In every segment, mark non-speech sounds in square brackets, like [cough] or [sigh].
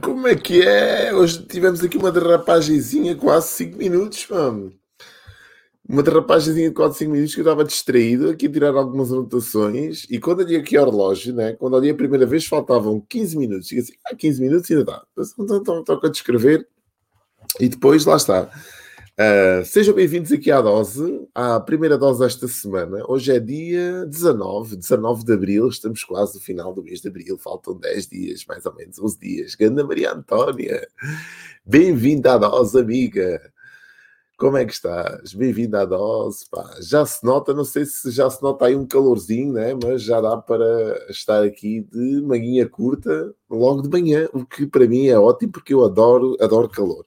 Como é que é? Hoje tivemos aqui uma derrapagemzinha quase 5 minutos, mano. Uma derrapagemzinha de quase 5 minutos que eu estava distraído aqui a tirar algumas anotações e quando olhei aqui ao relógio, né? Quando olhei a primeira vez faltavam 15 minutos. E assim, ah, 15 minutos ainda dá. Então toca de escrever e depois lá está. Uh, sejam bem-vindos aqui à dose, à primeira dose desta semana. Hoje é dia 19, 19 de abril, estamos quase no final do mês de abril, faltam 10 dias, mais ou menos 11 dias. Ganda Maria Antónia, bem-vinda à dose, amiga. Como é que estás? Bem-vinda à dose. Pá. Já se nota, não sei se já se nota aí um calorzinho, né? mas já dá para estar aqui de manhã curta logo de manhã, o que para mim é ótimo porque eu adoro, adoro calor.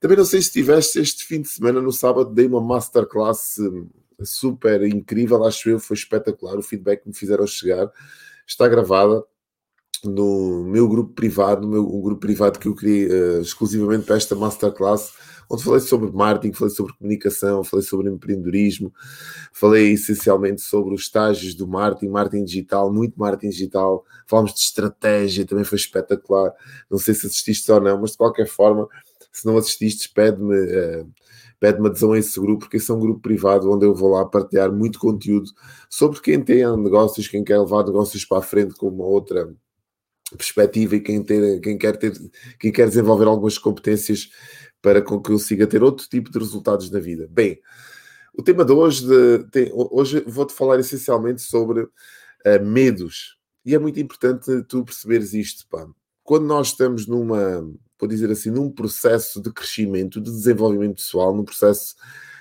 Também não sei se tiveste este fim de semana, no sábado, dei uma masterclass hum, super incrível, acho eu, foi espetacular. O feedback que me fizeram chegar está gravada no meu grupo privado, no meu, um grupo privado que eu criei uh, exclusivamente para esta masterclass, onde falei sobre marketing, falei sobre comunicação, falei sobre empreendedorismo, falei essencialmente sobre os estágios do marketing, marketing digital, muito marketing digital, falámos de estratégia, também foi espetacular. Não sei se assististe ou não, mas de qualquer forma se não assististe, pede-me uh, pede-me adesão a esse grupo, porque esse é um grupo privado onde eu vou lá partilhar muito conteúdo sobre quem tem negócios, quem quer levar negócios para a frente com uma outra perspectiva e quem, ter, quem, quer, ter, quem quer desenvolver algumas competências para que consiga ter outro tipo de resultados na vida. Bem, o tema de hoje, de, hoje vou-te falar essencialmente sobre uh, medos. E é muito importante tu perceberes isto, pá. Quando nós estamos numa, vou dizer assim, num processo de crescimento, de desenvolvimento pessoal, num processo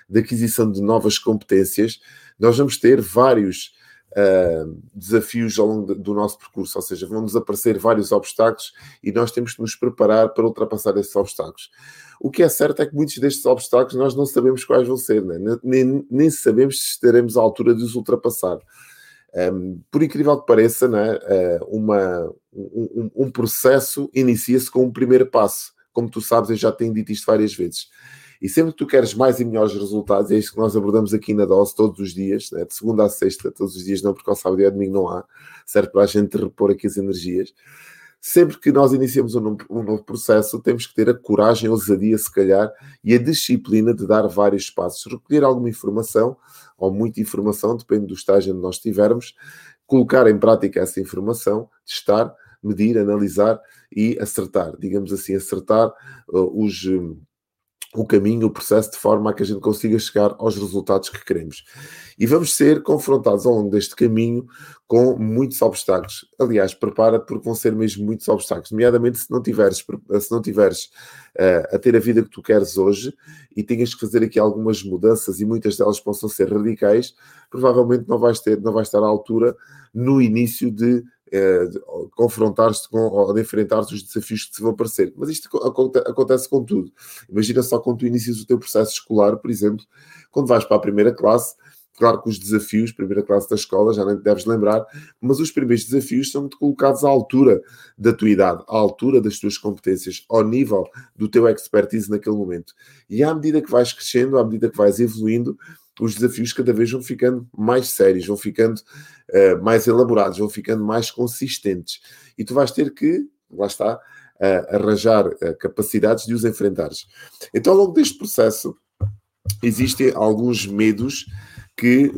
de aquisição de novas competências, nós vamos ter vários uh, desafios ao longo do nosso percurso, ou seja, vão-nos aparecer vários obstáculos e nós temos que nos preparar para ultrapassar esses obstáculos. O que é certo é que muitos destes obstáculos nós não sabemos quais vão ser, né? nem, nem sabemos se estaremos à altura de os ultrapassar. Um, por incrível que pareça, né, uma, um, um processo inicia-se com um primeiro passo. Como tu sabes, eu já tenho dito isto várias vezes. E sempre que tu queres mais e melhores resultados, é isto que nós abordamos aqui na dose todos os dias, né? de segunda a sexta, todos os dias não, porque ao sábado e ao domingo não há, serve para a gente repor aqui as energias. Sempre que nós iniciamos um, um novo processo, temos que ter a coragem, a ousadia, se calhar, e a disciplina de dar vários passos, recolher alguma informação, ou muita informação, depende do estágio onde nós estivermos, colocar em prática essa informação, testar, medir, analisar e acertar, digamos assim, acertar uh, os. Um, o caminho, o processo, de forma a que a gente consiga chegar aos resultados que queremos. E vamos ser confrontados ao longo deste caminho com muitos obstáculos. Aliás, prepara-te porque vão ser mesmo muitos obstáculos, nomeadamente se não tiveres, se não tiveres uh, a ter a vida que tu queres hoje e tenhas que fazer aqui algumas mudanças e muitas delas possam ser radicais, provavelmente não vais, ter, não vais estar à altura no início de é, confrontar-se com ou de enfrentar os desafios que te vão aparecer. Mas isto acontece com tudo. Imagina só quando tu inicias o teu processo escolar, por exemplo, quando vais para a primeira classe, claro que os desafios, primeira classe da escola, já nem te deves lembrar, mas os primeiros desafios são-te colocados à altura da tua idade, à altura das tuas competências, ao nível do teu expertise naquele momento. E à medida que vais crescendo, à medida que vais evoluindo, os desafios cada vez vão ficando mais sérios, vão ficando uh, mais elaborados, vão ficando mais consistentes. E tu vais ter que, lá está, uh, arranjar uh, capacidades de os enfrentares. Então, ao longo deste processo, existem alguns medos que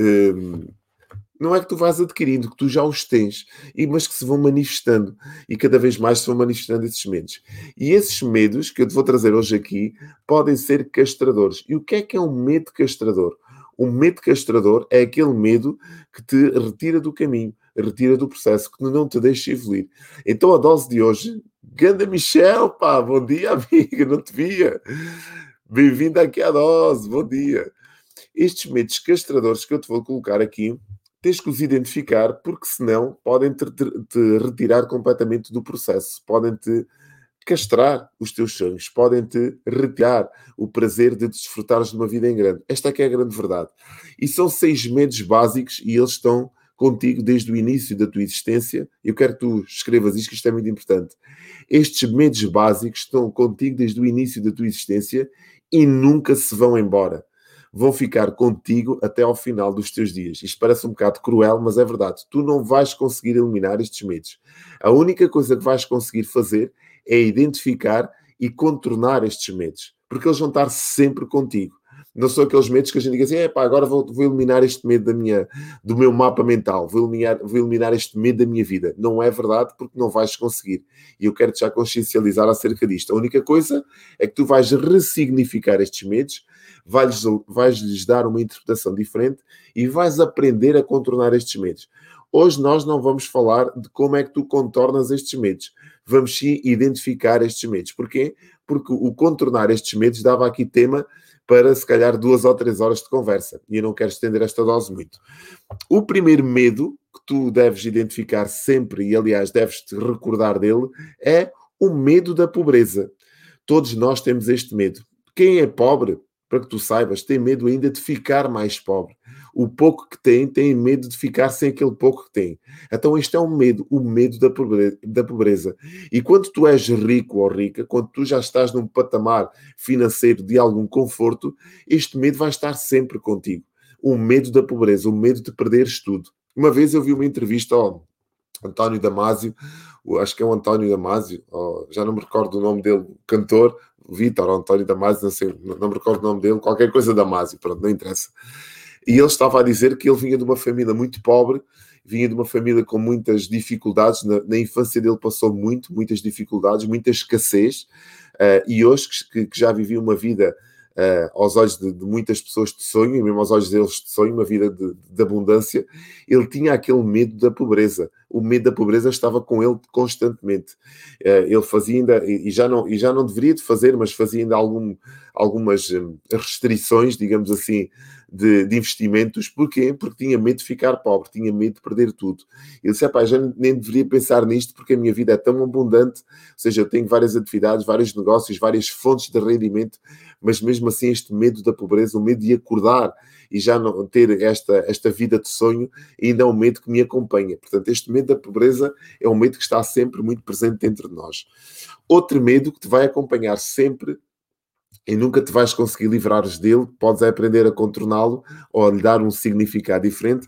não é que tu vais adquirindo, que tu já os tens, mas que se vão manifestando e cada vez mais se vão manifestando esses medos. E esses medos que eu te vou trazer hoje aqui podem ser castradores. E o que é que é um medo castrador? O medo castrador é aquele medo que te retira do caminho, retira do processo, que não te deixa evoluir. Então a dose de hoje, Ganda Michel, pá, bom dia, [laughs] amiga, não te via. Bem-vindo aqui à dose, bom dia. Estes medos castradores que eu te vou colocar aqui, tens que os identificar, porque senão podem te, te, te retirar completamente do processo, podem te castrar os teus sonhos, podem-te retirar o prazer de desfrutares de uma vida em grande. Esta é que é a grande verdade. E são seis medos básicos e eles estão contigo desde o início da tua existência. Eu quero que tu escrevas isto, que isto é muito importante. Estes medos básicos estão contigo desde o início da tua existência e nunca se vão embora. vão ficar contigo até ao final dos teus dias. Isto parece um bocado cruel, mas é verdade. Tu não vais conseguir eliminar estes medos. A única coisa que vais conseguir fazer é identificar e contornar estes medos, porque eles vão estar sempre contigo. Não são aqueles medos que a gente diga assim, é pá, agora vou, vou, eliminar este medo da minha, do meu mapa mental, vou eliminar, vou eliminar este medo da minha vida. Não é verdade, porque não vais conseguir. E eu quero-te já consciencializar acerca disto. A única coisa é que tu vais ressignificar estes medos, vais-lhes vais dar uma interpretação diferente e vais aprender a contornar estes medos. Hoje nós não vamos falar de como é que tu contornas estes medos. Vamos sim identificar estes medos. Porquê? Porque o contornar estes medos dava aqui tema para se calhar duas ou três horas de conversa. E eu não quero estender esta dose muito. O primeiro medo que tu deves identificar sempre, e aliás deves te recordar dele, é o medo da pobreza. Todos nós temos este medo. Quem é pobre, para que tu saibas, tem medo ainda de ficar mais pobre o pouco que tem, tem medo de ficar sem aquele pouco que tem. Então este é um medo, o medo da pobreza, da pobreza. E quando tu és rico ou rica, quando tu já estás num patamar financeiro de algum conforto, este medo vai estar sempre contigo. O medo da pobreza, o medo de perderes tudo. Uma vez eu vi uma entrevista ao António Damasio, acho que é o António Damasio, já não me recordo o nome dele, cantor, Vitor, António Damasio, não sei, não me recordo o nome dele, qualquer coisa Damasio, pronto, não interessa. E ele estava a dizer que ele vinha de uma família muito pobre, vinha de uma família com muitas dificuldades. Na, na infância dele passou muito, muitas dificuldades, muita escassez. Uh, e hoje, que, que, já vivia uma vida uh, aos olhos de, de, muitas pessoas de sonho, e mesmo aos olhos deles de sonho, uma vida de, de, abundância, ele tinha aquele medo da pobreza. O medo da pobreza estava com ele constantemente. Uh, ele fazia ainda, e, já não, e já não deveria de fazer, mas fazia ainda algum, algumas restrições, digamos assim, de, de, investimentos. Porquê? Porque tinha medo de ficar pobre, tinha medo de perder tudo. Ele disse, pá, já nem deveria pensar nisto porque a minha vida é tão abundante, ou seja, eu tenho várias atividades, vários negócios, várias fontes de rendimento, mas mesmo assim este medo da pobreza, o medo de acordar e já não ter esta, esta vida de sonho, ainda é um medo que me acompanha. Portanto, este medo da pobreza é um medo que está sempre muito presente dentro de nós. Outro medo que te vai acompanhar sempre e nunca te vais conseguir livrar dele, podes aprender a contorná-lo ou a lhe dar um significado diferente,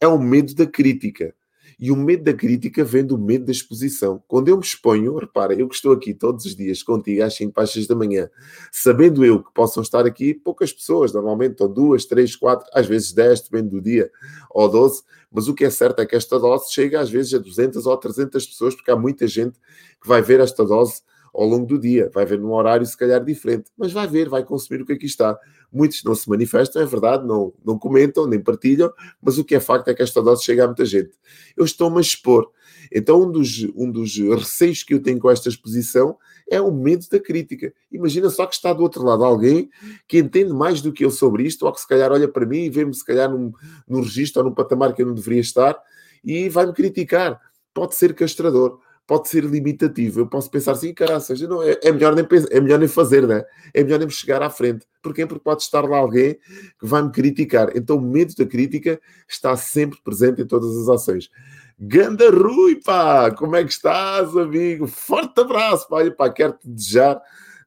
é o medo da crítica. E o medo da crítica vem do medo da exposição. Quando eu me exponho, repara, eu que estou aqui todos os dias contigo às 5 às 6 da manhã, sabendo eu que possam estar aqui poucas pessoas, normalmente estão duas, três, quatro, às vezes dez, depende do dia, ou doze, mas o que é certo é que esta dose chega às vezes a 200 ou 300 pessoas, porque há muita gente que vai ver esta dose ao longo do dia. Vai ver num horário se calhar diferente, mas vai ver, vai consumir o que aqui está. Muitos não se manifestam, é verdade, não, não comentam, nem partilham, mas o que é facto é que esta dose chega a muita gente. Eu estou-me a expor. Então, um dos, um dos receios que eu tenho com esta exposição é o medo da crítica. Imagina só que está do outro lado alguém que entende mais do que eu sobre isto, ou que se calhar olha para mim e vê-me se calhar num, num registro ou num patamar que eu não deveria estar e vai-me criticar. Pode ser castrador pode ser limitativo. Eu posso pensar assim, caraças, não, é, é, melhor nem, é melhor nem fazer, né? é melhor nem chegar à frente. Porquê? Porque pode estar lá alguém que vai me criticar. Então o medo da crítica está sempre presente em todas as ações. Ganda Rui, pá! Como é que estás, amigo? Forte abraço, pá! pá quero-te desejar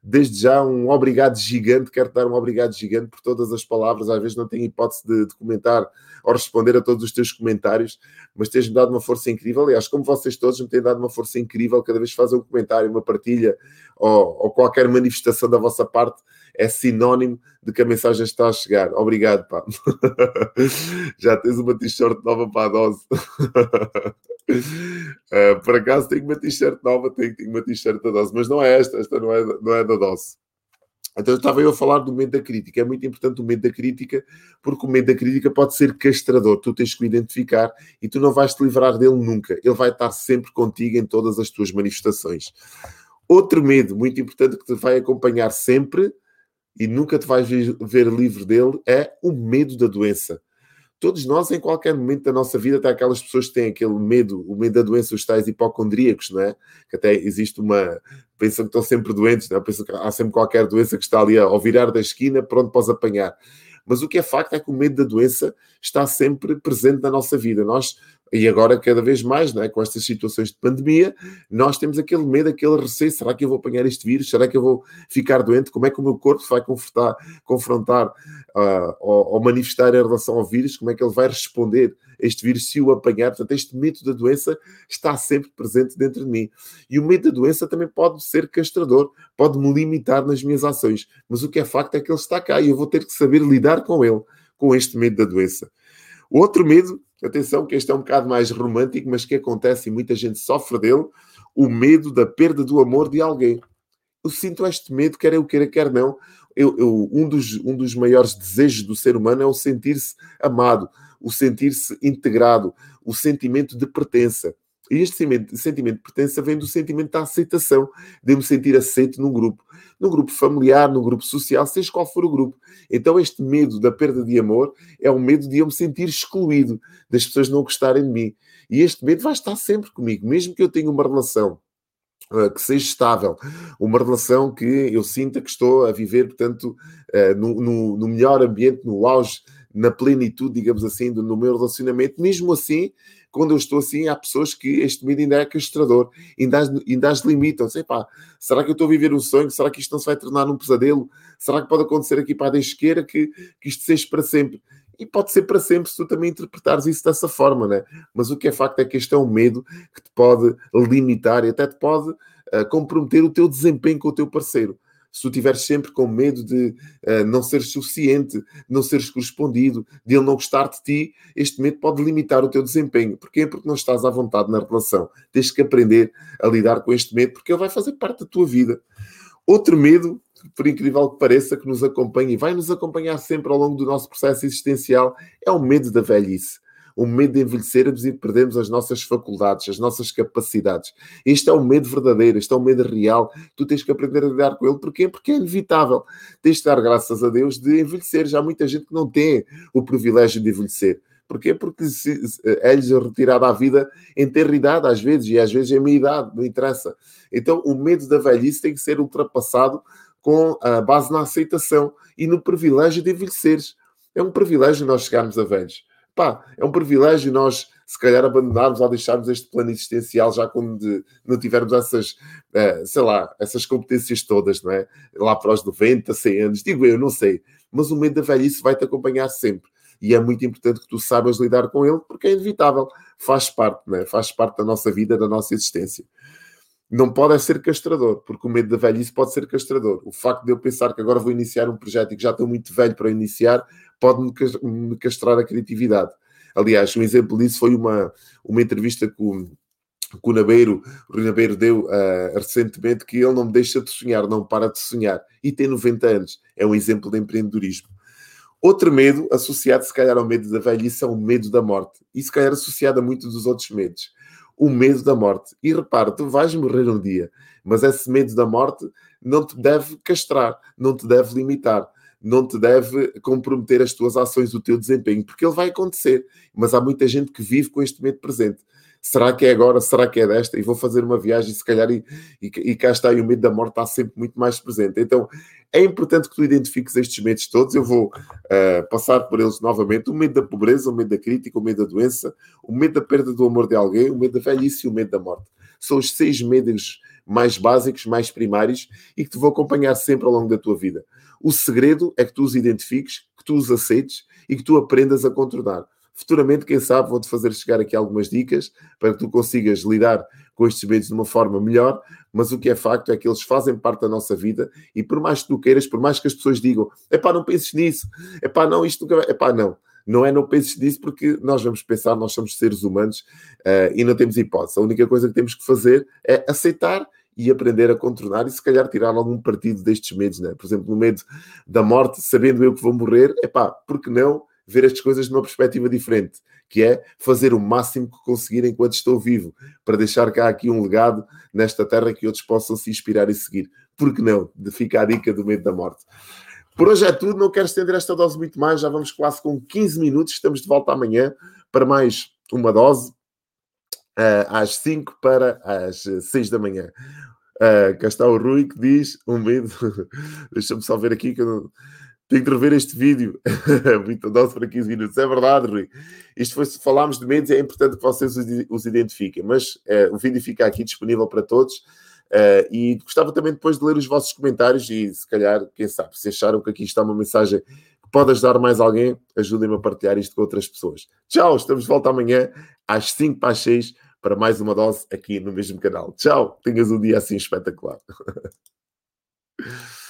desde já um obrigado gigante, quero dar um obrigado gigante por todas as palavras, às vezes não tenho hipótese de, de comentar ou responder a todos os teus comentários, mas tens-me dado uma força incrível, aliás, como vocês todos me têm dado uma força incrível, cada vez que fazem um comentário, uma partilha ou, ou qualquer manifestação da vossa parte, é sinónimo de que a mensagem está a chegar. Obrigado, pá. [laughs] Já tens uma t-shirt nova para a dose. Uh, [laughs] por acaso tenho uma t-shirt nova, tenho, tenho uma t-shirt da dose, mas não é esta, esta não é, não é da dose. Então estava eu a falar do medo da crítica. É muito importante o medo da crítica, porque o medo da crítica pode ser castrador. Tu tens que o identificar e tu não vais te livrar dele nunca. Ele vai estar sempre contigo em todas as tuas manifestações. Outro medo muito importante que te vai acompanhar sempre e nunca te vais ver livre dele é o medo da doença. Todos nós, em qualquer momento da nossa vida, tem aquelas pessoas que têm aquele medo, o medo da doença, os tais hipocondríacos, não é? Que até existe uma. Pensam que estão sempre doentes, não é? Pensam que há sempre qualquer doença que está ali ao virar da esquina, pronto os apanhar. Mas o que é facto é que o medo da doença está sempre presente na nossa vida. Nós e agora cada vez mais, não é? com estas situações de pandemia, nós temos aquele medo, aquele receio, será que eu vou apanhar este vírus? Será que eu vou ficar doente? Como é que o meu corpo vai confrontar, uh, ou, ou, manifestar em relação ao vírus? Como é que ele vai responder a este vírus se o apanhar? Portanto, este medo da doença está sempre presente dentro de mim. E o medo da doença também pode ser castrador, pode-me limitar nas minhas ações, mas o que é facto é que ele está cá e eu vou ter que saber lidar com ele, com este medo da doença. Outro medo Atenção que este é um bocado mais romântico, mas que acontece e muita gente sofre dele, o medo da perda do amor de alguém. Eu sinto este medo, quer eu queira, quer não. Eu, eu, um, dos, um dos maiores desejos do ser humano é o sentir-se amado, o sentir-se integrado, o sentimento de pertença. E este sentimento de pertença vem do sentimento da aceitação, de me sentir aceito num grupo, num grupo familiar, num grupo social, seja qual for o grupo. Então, este medo da perda de amor é o medo de eu me sentir excluído, das pessoas não gostarem de mim. E este medo vai estar sempre comigo, mesmo que eu tenha uma relação uh, que seja estável, uma relação que eu sinta que estou a viver, portanto, uh, no, no, no melhor ambiente, no auge, na plenitude, digamos assim, do, no meu relacionamento, mesmo assim quando eu estou assim, há pessoas que este medo ainda é castrador, ainda as, ainda as limitam. Sei pá, será que eu estou a viver um sonho? Será que isto não se vai tornar um pesadelo? Será que pode acontecer aqui para a esquerda que, que isto seja para sempre? E pode ser para sempre se tu também interpretares isso dessa forma, né? Mas o que é facto é que este é um medo que te pode limitar e até te pode uh, comprometer o teu desempenho com o teu parceiro se tu estiveres sempre com medo de uh, não seres suficiente, não seres correspondido, de ele não gostar de ti, este medo pode limitar o teu desempenho. Porquê? Porque não estás à vontade na relação. Tens que aprender a lidar com este medo, porque ele vai fazer parte da tua vida. Outro medo, por incrível que pareça, que nos acompanha e vai nos acompanhar sempre ao longo do nosso processo existencial, é o medo da velhice o medo de envelhecermos e perdermos as nossas faculdades, as nossas capacidades. Este é o medo verdadeiro, este é o medo real. Tu tens que aprender a lidar com ele. Porquê? Porque é inevitável. Tens de dar graças a Deus de envelhecer. Já há muita gente que não tem o privilégio de envelhecer. Porquê? Porque é-lhes retirada a vida em ter idade, às vezes, e às vezes é meia idade, não interessa. Então, o medo da velhice tem que ser ultrapassado com a base na aceitação e no privilégio de envelheceres. É um privilégio nós chegarmos a velhos. Pá, é um privilégio nós, se calhar, abandonarmos ou deixarmos este plano existencial já quando não tivermos essas, uh, sei lá, essas competências todas, não é? Lá para os 90, 100 anos, digo eu, não sei. Mas o medo da velhice vai-te acompanhar sempre. E é muito importante que tu saibas lidar com ele, porque é inevitável. Faz parte, não é? Faz parte da nossa vida, da nossa existência não pode é ser castrador, porque o medo da velhice pode ser castrador. O facto de eu pensar que agora vou iniciar um projeto e que já estou muito velho para iniciar, pode-me castrar a criatividade. Aliás, um exemplo disso foi uma, uma entrevista que o, que o Nabeiro, o Nabeiro deu uh, recentemente, que ele não me deixa de sonhar, não para de sonhar. E tem 90 anos. É um exemplo de empreendedorismo. Outro medo, associado se calhar ao medo da velhice, é o medo da morte. E se calhar associado a muitos dos outros medos o medo da morte. E repara, tu vais morrer um dia, mas esse medo da morte não te deve castrar, não te deve limitar, não te deve comprometer as tuas ações, o teu desempenho, porque ele vai acontecer. Mas há muita gente que vive com este medo presente. Será que é agora? Será que é desta? E vou fazer uma viagem, se calhar, e, e, e cá está, e o medo da morte está sempre muito mais presente. Então, é importante que tu identifiques estes medos todos. Eu vou uh, passar por eles novamente: o medo da pobreza, o medo da crítica, o medo da doença, o medo da perda do amor de alguém, o medo da velhice e o medo da morte. São os seis medos mais básicos, mais primários e que te vou acompanhar sempre ao longo da tua vida. O segredo é que tu os identifiques, que tu os aceites e que tu aprendas a contornar. Futuramente, quem sabe, vou-te fazer chegar aqui algumas dicas para que tu consigas lidar com estes medos de uma forma melhor, mas o que é facto é que eles fazem parte da nossa vida e por mais que tu queiras, por mais que as pessoas digam, é pá, não penses nisso, é pá, não, isto nunca vai, é pá, não. Não é não penses nisso porque nós vamos pensar, nós somos seres humanos uh, e não temos hipótese. A única coisa que temos que fazer é aceitar e aprender a contornar e se calhar tirar algum partido destes medos, né? Por exemplo, no medo da morte, sabendo eu que vou morrer, é pá, porque não ver estas coisas de uma perspectiva diferente, que é fazer o máximo que conseguir enquanto estou vivo, para deixar cá aqui um legado nesta terra que outros possam se inspirar e seguir. Por que não? De ficar a dica do medo da morte. Por hoje é tudo, não quero estender esta dose muito mais, já vamos quase com 15 minutos, estamos de volta amanhã para mais uma dose, uh, às 5 para às 6 da manhã. Uh, cá está o Rui que diz um medo. [laughs] Deixa-me só ver aqui que eu não tenho que rever este vídeo. [laughs] Muito dose para 15 minutos. É verdade, Rui. Isto foi, se falarmos de medos, é importante que vocês os, os identifiquem. Mas é, o vídeo fica aqui disponível para todos. Uh, e gostava também depois de ler os vossos comentários e se calhar, quem sabe, se acharam que aqui está uma mensagem pode ajudar mais alguém, ajudem-me a partilhar isto com outras pessoas. Tchau, estamos de volta amanhã às 5 para as 6 para mais uma dose aqui no mesmo canal. Tchau, tenhas um dia assim espetacular. [laughs]